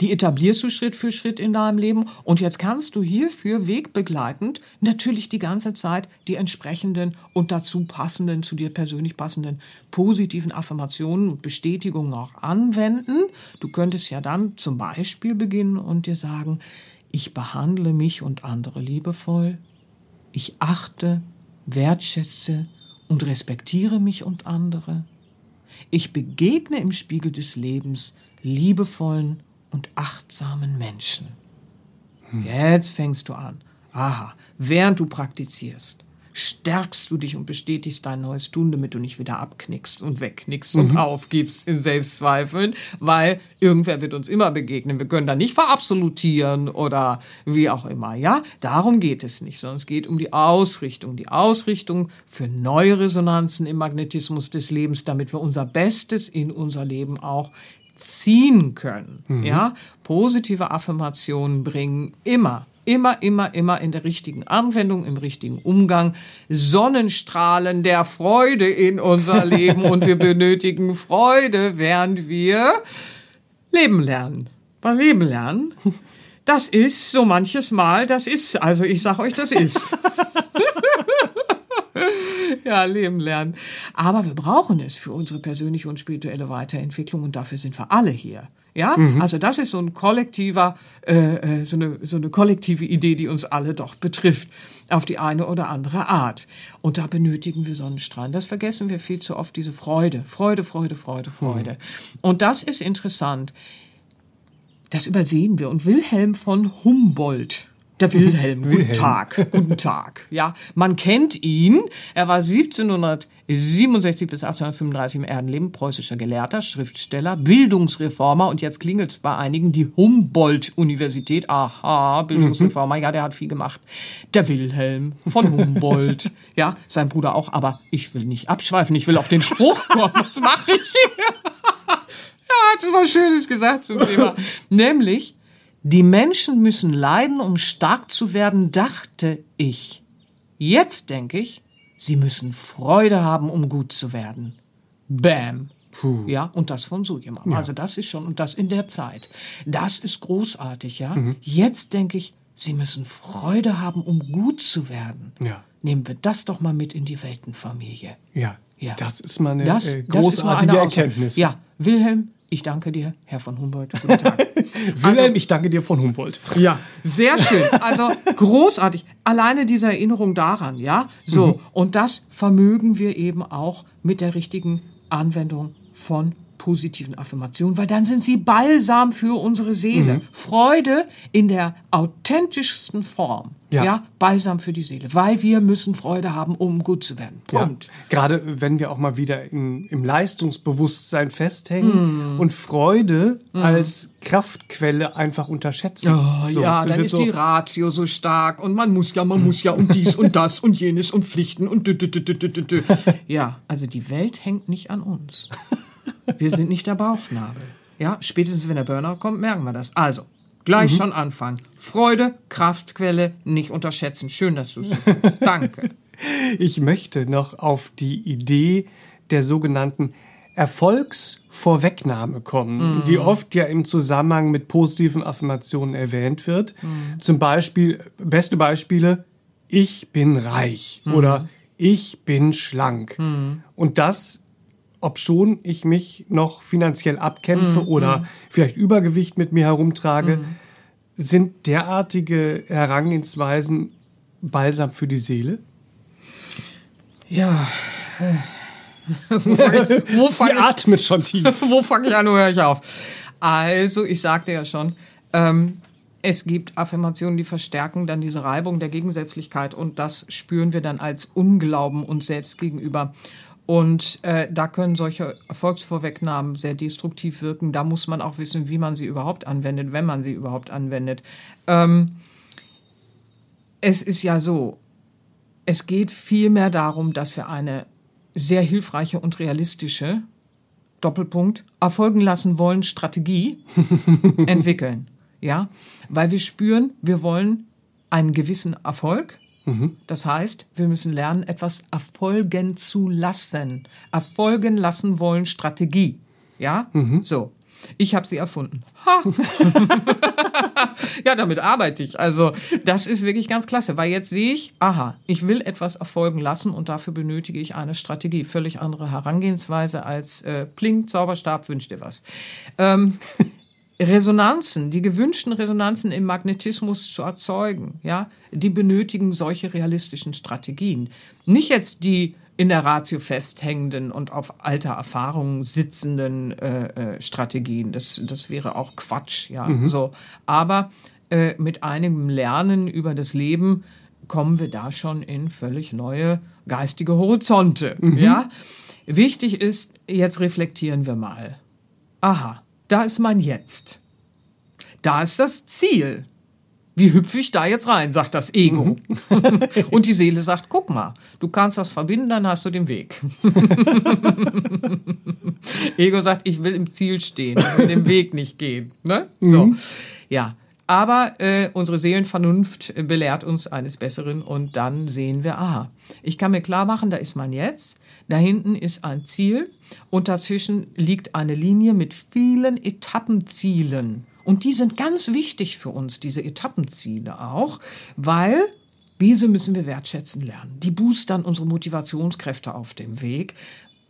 [SPEAKER 2] Die etablierst du Schritt für Schritt in deinem Leben und jetzt kannst du hierfür wegbegleitend natürlich die ganze Zeit die entsprechenden und dazu passenden, zu dir persönlich passenden positiven Affirmationen und Bestätigungen auch anwenden. Du könntest ja dann zum Beispiel beginnen und dir sagen, ich behandle mich und andere liebevoll, ich achte, wertschätze und respektiere mich und andere. Ich begegne im Spiegel des Lebens liebevollen und achtsamen Menschen. Jetzt fängst du an. Aha, während du praktizierst, stärkst du dich und bestätigst dein neues Tun, damit du nicht wieder abknickst und wegknickst und aufgibst in Selbstzweifeln, weil irgendwer wird uns immer begegnen. Wir können da nicht verabsolutieren oder wie auch immer, ja? Darum geht es nicht, sondern es geht um die Ausrichtung, die Ausrichtung für neue Resonanzen im Magnetismus des Lebens, damit wir unser Bestes in unser Leben auch ziehen können. Ja, positive Affirmationen bringen immer, immer, immer, immer in der richtigen Anwendung, im richtigen Umgang Sonnenstrahlen der Freude in unser *laughs* Leben und wir benötigen Freude, während wir leben lernen. Was leben lernen? Das ist so manches Mal, das ist, also ich sag euch, das ist. *laughs* ja, leben lernen. Aber wir brauchen es für unsere persönliche und spirituelle Weiterentwicklung und dafür sind wir alle hier. Ja, also das ist so ein kollektiver, äh, äh, so, eine, so eine kollektive Idee, die uns alle doch betrifft, auf die eine oder andere Art. Und da benötigen wir Sonnenstrahlen. Das vergessen wir viel zu oft, diese Freude. Freude, Freude, Freude, Freude. Und das ist interessant. Das übersehen wir. Und Wilhelm von Humboldt, der Wilhelm, guten
[SPEAKER 1] Wilhelm.
[SPEAKER 2] Tag, guten Tag. *laughs* Ja, man kennt ihn. Er war 1767 bis 1835 im Erdenleben preußischer Gelehrter, Schriftsteller, Bildungsreformer und jetzt klingelt's bei einigen die Humboldt-Universität. Aha, Bildungsreformer, ja, der hat viel gemacht. Der Wilhelm von Humboldt, *laughs* ja, sein Bruder auch. Aber ich will nicht abschweifen, ich will auf den Spruch kommen. Was mache ich hier? *laughs* Ja, hat was Schönes gesagt zum Thema. Nämlich, die Menschen müssen leiden, um stark zu werden, dachte ich. Jetzt denke ich, sie müssen Freude haben, um gut zu werden. Bam.
[SPEAKER 1] Puh.
[SPEAKER 2] Ja, und das von so jemandem. Also das ist schon, und das in der Zeit. Das ist großartig, ja.
[SPEAKER 1] Mhm.
[SPEAKER 2] Jetzt denke ich, sie müssen Freude haben, um gut zu werden.
[SPEAKER 1] Ja.
[SPEAKER 2] Nehmen wir das doch mal mit in die Weltenfamilie.
[SPEAKER 1] Ja.
[SPEAKER 2] Ja.
[SPEAKER 1] Das ist mal eine
[SPEAKER 2] Das,
[SPEAKER 1] äh,
[SPEAKER 2] ist mal
[SPEAKER 1] großartige
[SPEAKER 2] eine.
[SPEAKER 1] Erkenntnis.
[SPEAKER 2] Ja, Wilhelm, ich danke dir, Herr von Humboldt. Guten Tag. *laughs*
[SPEAKER 1] Wilhelm, ich danke dir von Humboldt.
[SPEAKER 2] Ja, sehr schön. Also großartig. Alleine diese Erinnerung daran, ja. So, und das vermögen wir eben auch mit der richtigen Anwendung von positiven Affirmationen, weil dann sind sie Balsam für unsere Seele. Freude in der authentischsten Form.
[SPEAKER 1] Ja.
[SPEAKER 2] Ja. Balsam für die Seele, weil wir müssen Freude haben, um gut zu werden. Punkt.
[SPEAKER 1] Ja. Gerade wenn wir auch mal wieder in, im Leistungsbewusstsein festhängen und Freude als Kraftquelle einfach unterschätzen.
[SPEAKER 2] Oh,
[SPEAKER 1] So,
[SPEAKER 2] ja, dann ist
[SPEAKER 1] so-
[SPEAKER 2] die Ratio so stark und man muss ja, man muss ja und dies und *laughs* das und jenes und Pflichten und dü, dü, dü, dü, dü, dü. *laughs* Ja, also die Welt hängt nicht an uns. Wir sind nicht der Bauchnabel. Ja, spätestens wenn der Burnout kommt, merken wir das. Also, gleich schon anfangen. Freude, Kraftquelle, nicht unterschätzen. Schön, dass du es so sagst. Danke. *laughs*
[SPEAKER 1] Ich möchte noch auf die Idee der sogenannten Erfolgsvorwegnahme kommen, die oft ja im Zusammenhang mit positiven Affirmationen erwähnt wird. Zum Beispiel, beste Beispiele, ich bin reich oder ich bin schlank. Und das, ob schon ich mich noch finanziell abkämpfe oder vielleicht Übergewicht mit mir herumtrage, sind derartige Herangehensweisen balsam für die Seele?
[SPEAKER 2] Ja. wo fange ich, wo
[SPEAKER 1] Sie
[SPEAKER 2] fang ich,
[SPEAKER 1] atmet schon tief. *laughs*
[SPEAKER 2] wo fang ich an, wo höre ich auf? Also, ich sagte ja schon, ähm, es gibt Affirmationen, die verstärken dann diese Reibung der Gegensätzlichkeit und das spüren wir dann als Unglauben uns selbst gegenüber. Und äh, da können solche Erfolgsvorwegnahmen sehr destruktiv wirken. Da muss man auch wissen, wie man sie überhaupt anwendet, wenn man sie überhaupt anwendet. Ähm, es ist ja so, es geht vielmehr darum, dass wir eine sehr hilfreiche und realistische Doppelpunkt erfolgen lassen wollen Strategie *laughs* entwickeln. Ja, weil wir spüren, wir wollen einen gewissen Erfolg. Das heißt, wir müssen lernen, etwas erfolgen zu lassen. Erfolgen lassen wollen Strategie. Ja, so. Ich habe sie erfunden. Ha. *laughs* *laughs* ja, damit arbeite ich. Also das ist wirklich ganz klasse, weil jetzt sehe ich, aha, ich will etwas erfolgen lassen und dafür benötige ich eine Strategie. Völlig andere Herangehensweise als äh, Pling, Zauberstab, wünsch dir was. Ähm, Resonanzen, die gewünschten Resonanzen im Magnetismus zu erzeugen, ja, die benötigen solche realistischen Strategien. Nicht jetzt die in der Ratio festhängenden und auf alter Erfahrung sitzenden äh, äh, Strategien. Das, das wäre auch Quatsch, ja. So, aber äh, mit einigem Lernen über das Leben kommen wir da schon in völlig neue geistige Horizonte, ja. Wichtig ist, jetzt reflektieren wir mal. Aha, da ist mein Jetzt. Da ist das Ziel. Wie hüpfe ich da jetzt rein, sagt das Ego. *laughs* Und die Seele sagt, guck mal, du kannst das verbinden, dann hast du den Weg. *laughs* Ego sagt, ich will im Ziel stehen, ich will den Weg nicht gehen. Ne? So, ja. Aber äh, unsere Seelenvernunft belehrt uns eines Besseren und dann sehen wir, aha, ich kann mir klar machen, da ist man jetzt, da hinten ist ein Ziel und dazwischen liegt eine Linie mit vielen Etappenzielen. Und die sind ganz wichtig für uns, diese Etappenziele auch, weil diese müssen wir wertschätzen lernen. Die boostern unsere Motivationskräfte auf dem Weg.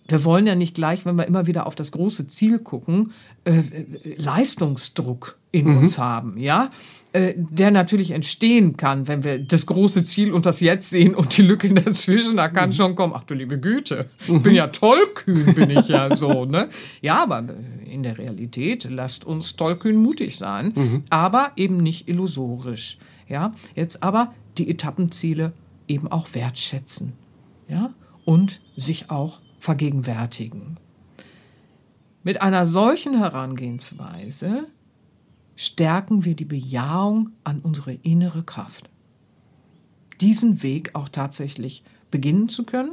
[SPEAKER 2] Wir wollen ja nicht gleich, wenn wir immer wieder auf das große Ziel gucken, äh, äh, Leistungsdruck in uns haben, ja, äh, der natürlich entstehen kann, wenn wir das große Ziel und das Jetzt sehen und die Lücke dazwischen, da kann schon kommen, ach du liebe Güte, ich bin ja tollkühn, bin ich ja so, ne? Ja, aber in der Realität lasst uns tollkühn mutig sein, aber eben nicht illusorisch, ja. Jetzt aber die Etappenziele eben auch wertschätzen, ja, und sich auch vergegenwärtigen. Mit einer solchen Herangehensweise stärken wir die Bejahung an unsere innere Kraft. Diesen Weg auch tatsächlich beginnen zu können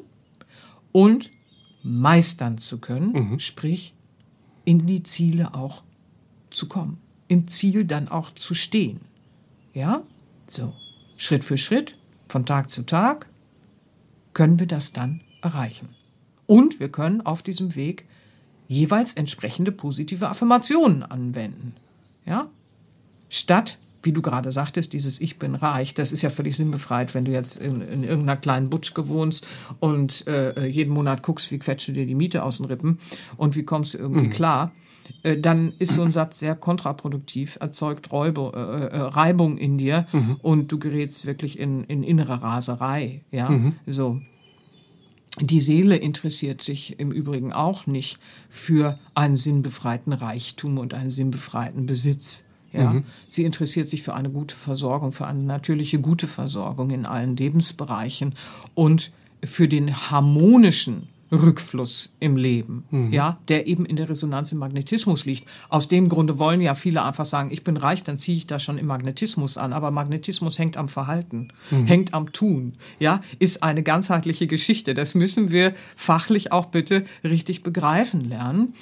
[SPEAKER 2] und meistern zu können, sprich in die Ziele auch zu kommen, im Ziel dann auch zu stehen. Ja, so Schritt für Schritt, von Tag zu Tag können wir das dann erreichen. Und wir können auf diesem Weg jeweils entsprechende positive Affirmationen anwenden. Ja? Statt, wie du gerade sagtest, dieses Ich bin reich, das ist ja völlig sinnbefreit, wenn du jetzt in, in irgendeiner kleinen Butschke wohnst und äh, jeden Monat guckst, wie quetscht du dir die Miete aus den Rippen und wie kommst du irgendwie klar, äh, dann ist so ein Satz sehr kontraproduktiv, erzeugt Räuber, äh, äh, Reibung in dir und du gerätst wirklich in, in innere Raserei. Ja, so. Die Seele interessiert sich im Übrigen auch nicht für einen sinnbefreiten Reichtum und einen sinnbefreiten Besitz. Ja, sie interessiert sich für eine gute Versorgung, für eine natürliche gute Versorgung in allen Lebensbereichen und für den harmonischen Rückfluss im Leben, ja, der eben in der Resonanz im Magnetismus liegt. Aus dem Grunde wollen ja viele einfach sagen, ich bin reich, dann ziehe ich da schon im Magnetismus an. Aber Magnetismus hängt am Verhalten, hängt am Tun, ja, ist eine ganzheitliche Geschichte. Das müssen wir fachlich auch bitte richtig begreifen lernen.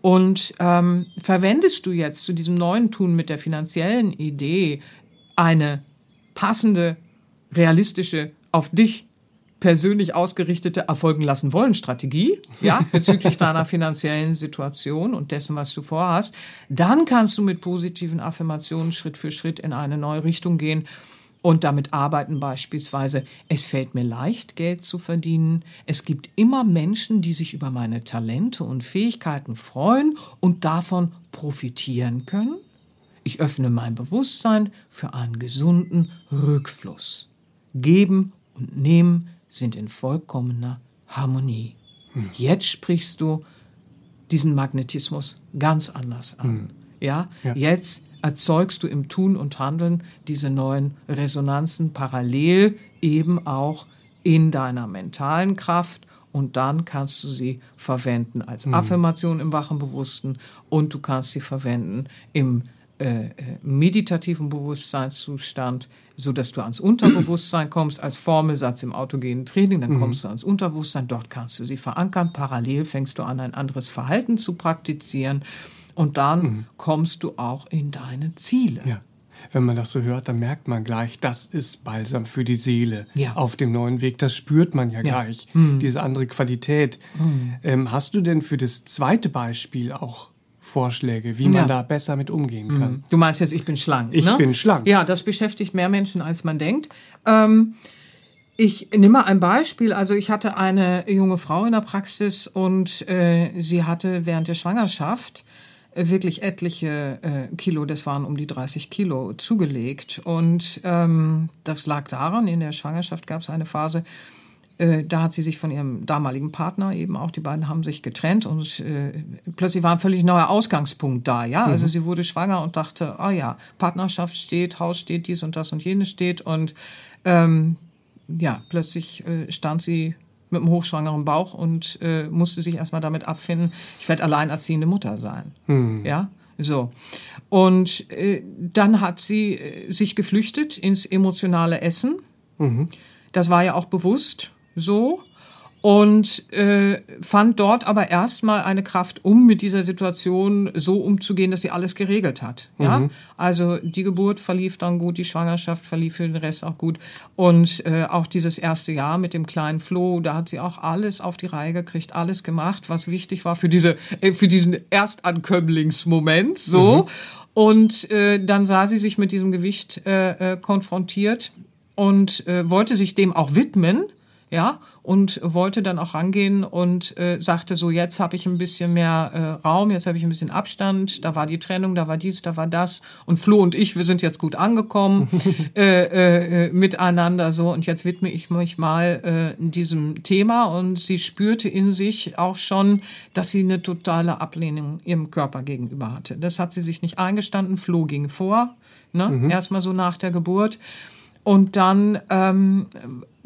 [SPEAKER 2] Und ähm, verwendest du jetzt zu diesem neuen Tun mit der finanziellen Idee eine passende, realistische, auf dich persönlich ausgerichtete Erfolgen lassen wollen Strategie, ja, *laughs* bezüglich deiner finanziellen Situation und dessen, was du vorhast, dann kannst du mit positiven Affirmationen Schritt für Schritt in eine neue Richtung gehen, und damit arbeiten beispielsweise, es fällt mir leicht, Geld zu verdienen. Es gibt immer Menschen, die sich über meine Talente und Fähigkeiten freuen und davon profitieren können. Ich öffne mein Bewusstsein für einen gesunden Rückfluss. Geben und Nehmen sind in vollkommener Harmonie. Hm. Jetzt sprichst du diesen Magnetismus ganz anders an. Hm. Ja? ja, jetzt erzeugst du im Tun und Handeln diese neuen Resonanzen parallel eben auch in deiner mentalen Kraft und dann kannst du sie verwenden als mhm. Affirmation im wachen Bewussten und du kannst sie verwenden im äh, äh meditativen Bewusstseinszustand, so dass du ans Unterbewusstsein *clears throat* kommst als Formelsatz im autogenen Training, dann mhm. kommst du ans Unterbewusstsein, dort kannst du sie verankern. Parallel fängst du an, ein anderes Verhalten zu praktizieren und dann mhm. kommst du auch in deine Ziele.
[SPEAKER 1] Ja. Wenn man das so hört, dann merkt man gleich, das ist Balsam für die Seele ja. auf dem neuen Weg. Das spürt man ja, ja. gleich, mhm. diese andere Qualität. Mhm. Ähm, hast du denn für das zweite Beispiel auch Vorschläge, wie man ja. da besser mit umgehen kann? Mhm.
[SPEAKER 2] Du meinst jetzt, ich bin schlank.
[SPEAKER 1] Ich
[SPEAKER 2] ne?
[SPEAKER 1] bin schlank.
[SPEAKER 2] Ja, das beschäftigt mehr Menschen, als man denkt. Ähm, ich nehme mal ein Beispiel. Also ich hatte eine junge Frau in der Praxis und äh, sie hatte während der Schwangerschaft wirklich etliche äh, Kilo, das waren um die 30 Kilo, zugelegt. Und ähm, das lag daran, in der Schwangerschaft gab es eine Phase, äh, da hat sie sich von ihrem damaligen Partner eben auch, die beiden haben sich getrennt und äh, plötzlich war ein völlig neuer Ausgangspunkt da, ja. Also mhm. Also sie wurde schwanger und dachte, oh ja, Partnerschaft steht, Haus steht, dies und das und jenes steht und ähm, ja, plötzlich äh, stand sie mit einem hochschwangeren Bauch und äh, musste sich erstmal damit abfinden, ich werde alleinerziehende Mutter sein. Hm. Ja, so. Und äh, dann hat sie äh, sich geflüchtet ins emotionale Essen. Mhm. Das war ja auch bewusst so und äh, fand dort aber erstmal eine Kraft, um mit dieser Situation so umzugehen, dass sie alles geregelt hat. Ja, mhm. also die Geburt verlief dann gut, die Schwangerschaft verlief für den Rest auch gut und äh, auch dieses erste Jahr mit dem kleinen Flo, da hat sie auch alles auf die Reihe gekriegt, alles gemacht, was wichtig war für diese äh, für diesen Erstankömmlingsmoment. So mhm. und äh, dann sah sie sich mit diesem Gewicht äh, äh, konfrontiert und äh, wollte sich dem auch widmen ja, und wollte dann auch rangehen und äh, sagte so, jetzt habe ich ein bisschen mehr äh, Raum, jetzt habe ich ein bisschen Abstand, da war die Trennung, da war dies, da war das und Flo und ich, wir sind jetzt gut angekommen *laughs* äh, äh, miteinander so und jetzt widme ich mich mal äh, diesem Thema und sie spürte in sich auch schon, dass sie eine totale Ablehnung ihrem Körper gegenüber hatte. Das hat sie sich nicht eingestanden, Flo ging vor, ne? Mhm. erstmal so nach der Geburt und dann ähm,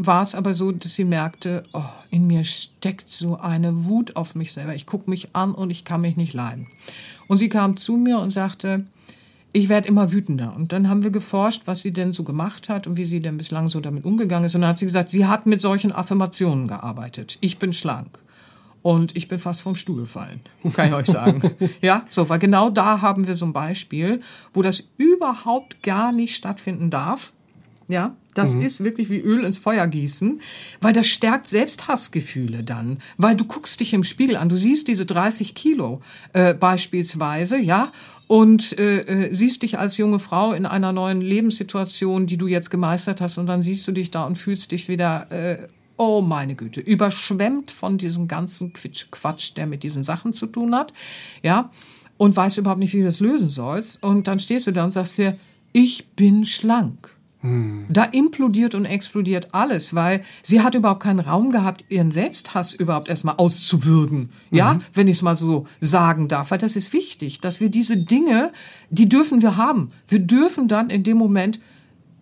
[SPEAKER 2] war es aber so, dass sie merkte, oh, in mir steckt so eine Wut auf mich selber. Ich gucke mich an und ich kann mich nicht leiden. Und sie kam zu mir und sagte, ich werde immer wütender. Und dann haben wir geforscht, was sie denn so gemacht hat und wie sie denn bislang so damit umgegangen ist. Und dann hat sie gesagt, sie hat mit solchen Affirmationen gearbeitet. Ich bin schlank. Und ich bin fast vom Stuhl gefallen, kann ich euch sagen. *laughs* ja, so, weil genau da haben wir so ein Beispiel, wo das überhaupt gar nicht stattfinden darf ja, das mhm. ist wirklich wie Öl ins Feuer gießen, weil das stärkt Selbsthassgefühle dann, weil du guckst dich im Spiegel an, du siehst diese 30 Kilo äh, beispielsweise, ja, und äh, äh, siehst dich als junge Frau in einer neuen Lebenssituation, die du jetzt gemeistert hast, und dann siehst du dich da und fühlst dich wieder, äh, oh meine Güte, überschwemmt von diesem ganzen Quitsch, Quatsch, der mit diesen Sachen zu tun hat, ja, und weißt überhaupt nicht, wie du das lösen sollst, und dann stehst du da und sagst dir, ich bin schlank. Da implodiert und explodiert alles, weil sie hat überhaupt keinen Raum gehabt, ihren Selbsthass überhaupt erstmal auszuwürgen. Mhm. Ja, wenn ich es mal so sagen darf, weil das ist wichtig, dass wir diese Dinge, die dürfen wir haben. Wir dürfen dann in dem Moment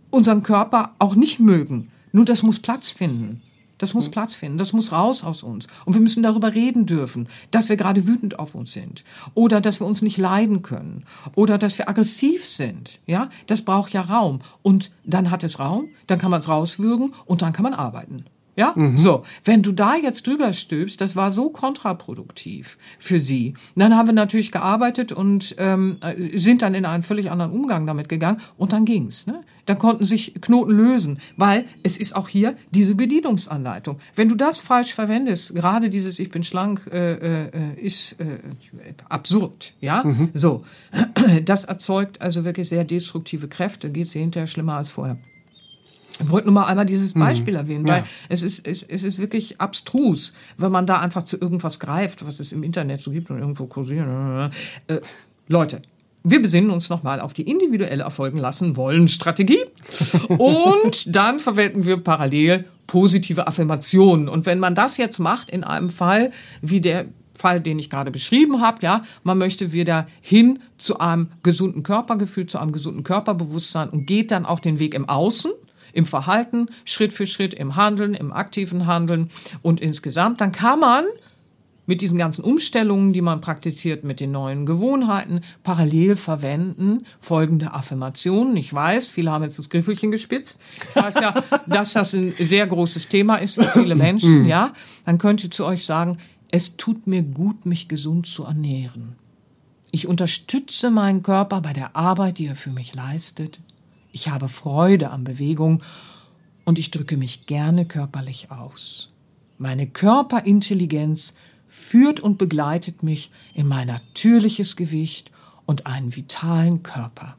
[SPEAKER 2] unseren Körper auch nicht mögen. Nur das muss Platz finden. Das muss mhm. Platz finden, das muss raus aus uns. Und wir müssen darüber reden dürfen, dass wir gerade wütend auf uns sind oder dass wir uns nicht leiden können oder dass wir aggressiv sind. Ja, das braucht ja Raum. Und dann hat es Raum, dann kann man es rauswürgen und dann kann man arbeiten. Ja, mhm. so. Wenn du da jetzt drüber stülpst, das war so kontraproduktiv für sie. Dann haben wir natürlich gearbeitet und ähm, sind dann in einen völlig anderen Umgang damit gegangen und dann ging's. Ne? Dann konnten sich Knoten lösen, weil es ist auch hier diese Bedienungsanleitung. Wenn du das falsch verwendest, gerade dieses Ich bin schlank, äh, äh, ist äh, absurd. Ja, mhm. so. *clears throat* Das erzeugt also wirklich sehr destruktive Kräfte. Geht sie hinterher schlimmer als vorher. Ich wollte nur mal einmal dieses Beispiel erwähnen, weil
[SPEAKER 1] Ja.
[SPEAKER 2] es, ist, es, es ist wirklich abstrus, wenn man da einfach zu irgendwas greift, was es im Internet so gibt und irgendwo kursieren. Äh, Leute, wir besinnen uns nochmal auf die individuelle Erfolgen lassen wollen Strategie *laughs* und dann verwenden wir parallel positive Affirmationen. Und wenn man das jetzt macht in einem Fall wie der Fall, den ich gerade beschrieben habe, ja, man möchte wieder hin zu einem gesunden Körpergefühl, zu einem gesunden Körperbewusstsein und geht dann auch den Weg im Außen, im Verhalten, Schritt für Schritt, im Handeln, im aktiven Handeln und insgesamt, dann kann man mit diesen ganzen Umstellungen, die man praktiziert, mit den neuen Gewohnheiten, parallel verwenden folgende Affirmationen. Ich weiß, viele haben jetzt das Griffelchen gespitzt. Ich weiß ja, *laughs* dass das ein sehr großes Thema ist für viele Menschen, ja. Dann könnt ihr zu euch sagen, es tut mir gut, mich gesund zu ernähren. Ich unterstütze meinen Körper bei der Arbeit, die er für mich leistet. Ich habe Freude an Bewegung und ich drücke mich gerne körperlich aus. Meine Körperintelligenz führt und begleitet mich in mein natürliches Gewicht und einen vitalen Körper.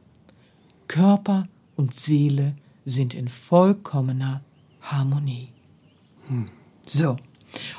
[SPEAKER 2] Körper und Seele sind in vollkommener Harmonie. So.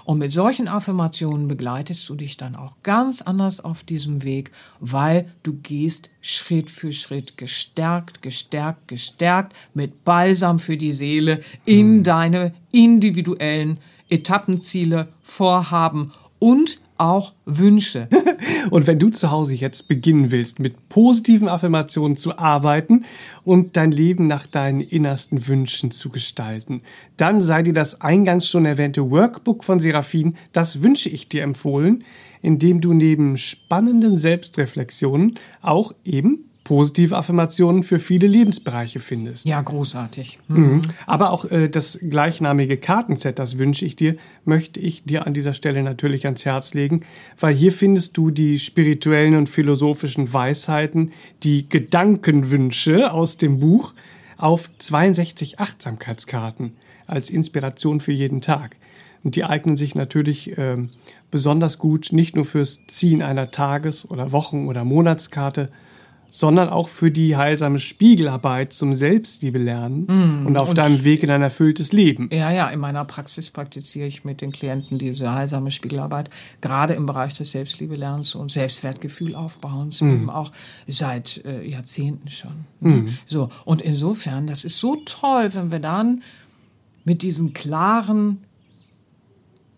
[SPEAKER 2] Und mit solchen Affirmationen begleitest du dich dann auch ganz anders auf diesem Weg, weil du gehst Schritt für Schritt gestärkt, gestärkt, gestärkt mit Balsam für die Seele in deine individuellen Etappenziele, Vorhaben und auch Wünsche. *laughs*
[SPEAKER 1] Und wenn du zu Hause jetzt beginnen willst, mit positiven Affirmationen zu arbeiten und dein Leben nach deinen innersten Wünschen zu gestalten, dann sei dir das eingangs schon erwähnte Workbook von Seraphin, das wünsche ich dir empfohlen, in dem du neben spannenden Selbstreflexionen auch eben positive Affirmationen für viele Lebensbereiche findest.
[SPEAKER 2] Ja, großartig.
[SPEAKER 1] Mhm. Aber auch äh, das gleichnamige Kartenset, das wünsche ich dir, möchte ich dir an dieser Stelle natürlich ans Herz legen, weil hier findest du die spirituellen und philosophischen Weisheiten, die Gedankenwünsche aus dem Buch auf 62 Achtsamkeitskarten als Inspiration für jeden Tag. Und die eignen sich natürlich ähm, besonders gut nicht nur fürs Ziehen einer Tages- oder Wochen- oder Monatskarte, sondern auch für die heilsame Spiegelarbeit zum Selbstliebe lernen und auf
[SPEAKER 2] und-
[SPEAKER 1] deinem Weg in ein erfülltes Leben.
[SPEAKER 2] Ja, ja, in meiner Praxis praktiziere ich mit den Klienten diese heilsame Spiegelarbeit, gerade im Bereich des Selbstliebelernens und Selbstwertgefühl aufbauens, eben auch seit äh, Jahrzehnten schon. ne? So, und insofern, das ist so toll, wenn wir dann mit diesen klaren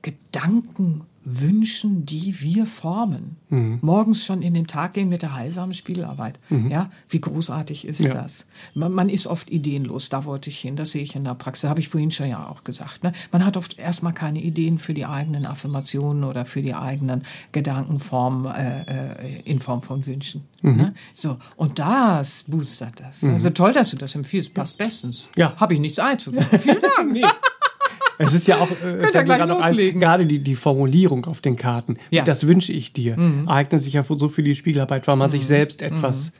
[SPEAKER 2] Gedanken wünschen, die wir formen. Morgens schon in den Tag gehen mit der heilsamen Spiegelarbeit. Ja, wie großartig ist
[SPEAKER 1] Ja.
[SPEAKER 2] das? Man, man ist oft ideenlos, da wollte ich hin, das sehe ich in der Praxis, habe ich vorhin schon ja auch gesagt. Ne? Man hat oft erstmal keine Ideen für die eigenen Affirmationen oder für die eigenen Gedankenformen äh, äh, in Form von Wünschen. Ne? So, und das boostert das. Also toll, dass du das empfiehlst, passt bestens.
[SPEAKER 1] Ja.
[SPEAKER 2] Habe ich nichts einzuwenden. Vielen Dank. *laughs*
[SPEAKER 1] Es ist ja auch, äh, ein, gerade die, die Formulierung auf den Karten.
[SPEAKER 2] Ja. Mhm.
[SPEAKER 1] Das wünsche ich dir. Eignet sich ja für so viel die Spiegelarbeit, weil man sich selbst etwas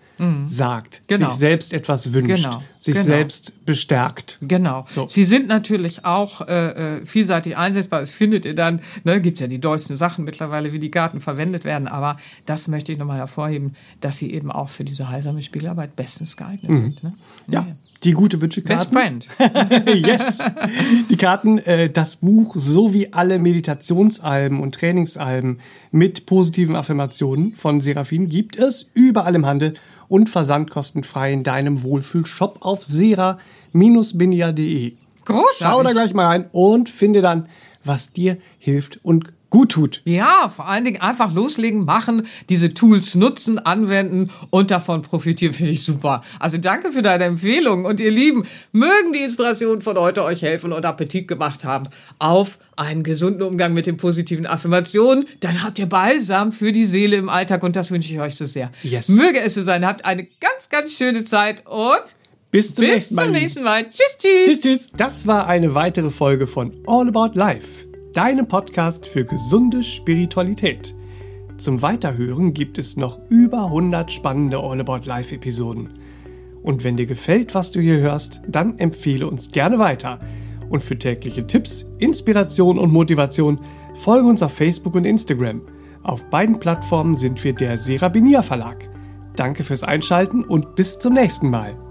[SPEAKER 1] sagt,
[SPEAKER 2] Genau.
[SPEAKER 1] sich selbst etwas wünscht,
[SPEAKER 2] Genau.
[SPEAKER 1] sich
[SPEAKER 2] Genau.
[SPEAKER 1] selbst bestärkt.
[SPEAKER 2] Genau.
[SPEAKER 1] So.
[SPEAKER 2] Sie sind natürlich auch äh, äh, vielseitig einsetzbar. Das findet ihr dann, ne, gibt's ja die dollsten Sachen mittlerweile, wie die Karten verwendet werden. Aber das möchte ich nochmal hervorheben, dass sie eben auch für diese heilsame Spielarbeit bestens geeignet sind. Ne?
[SPEAKER 1] Ja, die gute
[SPEAKER 2] Best
[SPEAKER 1] Wünschekarte.
[SPEAKER 2] Friend. *laughs*
[SPEAKER 1] yes. Die Karten, äh, das Buch sowie alle Meditationsalben und Trainingsalben mit positiven Affirmationen von Seraphin gibt es überall im Handel und versandkostenfrei in deinem Wohlfühlshop auf sera-binia.de.
[SPEAKER 2] Großartig.
[SPEAKER 1] Schau da gleich mal rein und finde dann, was dir hilft und gut tut.
[SPEAKER 2] Ja, vor allen Dingen einfach loslegen, machen, diese Tools nutzen, anwenden und davon profitieren, finde ich super. Also danke für deine Empfehlung und ihr Lieben, mögen die Inspirationen von heute euch helfen und Appetit gemacht haben auf einen gesunden Umgang mit den positiven Affirmationen. Dann habt ihr Balsam für die Seele im Alltag und das wünsche ich euch so sehr.
[SPEAKER 1] Yes.
[SPEAKER 2] Möge es so sein. Habt eine ganz, ganz schöne Zeit und
[SPEAKER 1] Bis zum
[SPEAKER 2] bis
[SPEAKER 1] nächsten Mal.
[SPEAKER 2] zum nächsten Mal. Tschüss, tschüss.
[SPEAKER 1] Tschüss, tschüss. Das war eine weitere Folge von All About Life, deinem Podcast für gesunde Spiritualität. Zum Weiterhören gibt es noch über 100 spannende All About Life Episoden. Und wenn dir gefällt, was du hier hörst, dann empfehle uns gerne weiter. Und für tägliche Tipps, Inspiration und Motivation folge uns auf Facebook und Instagram. Auf beiden Plattformen sind wir der Serabinia Verlag. Danke fürs Einschalten und bis zum nächsten Mal.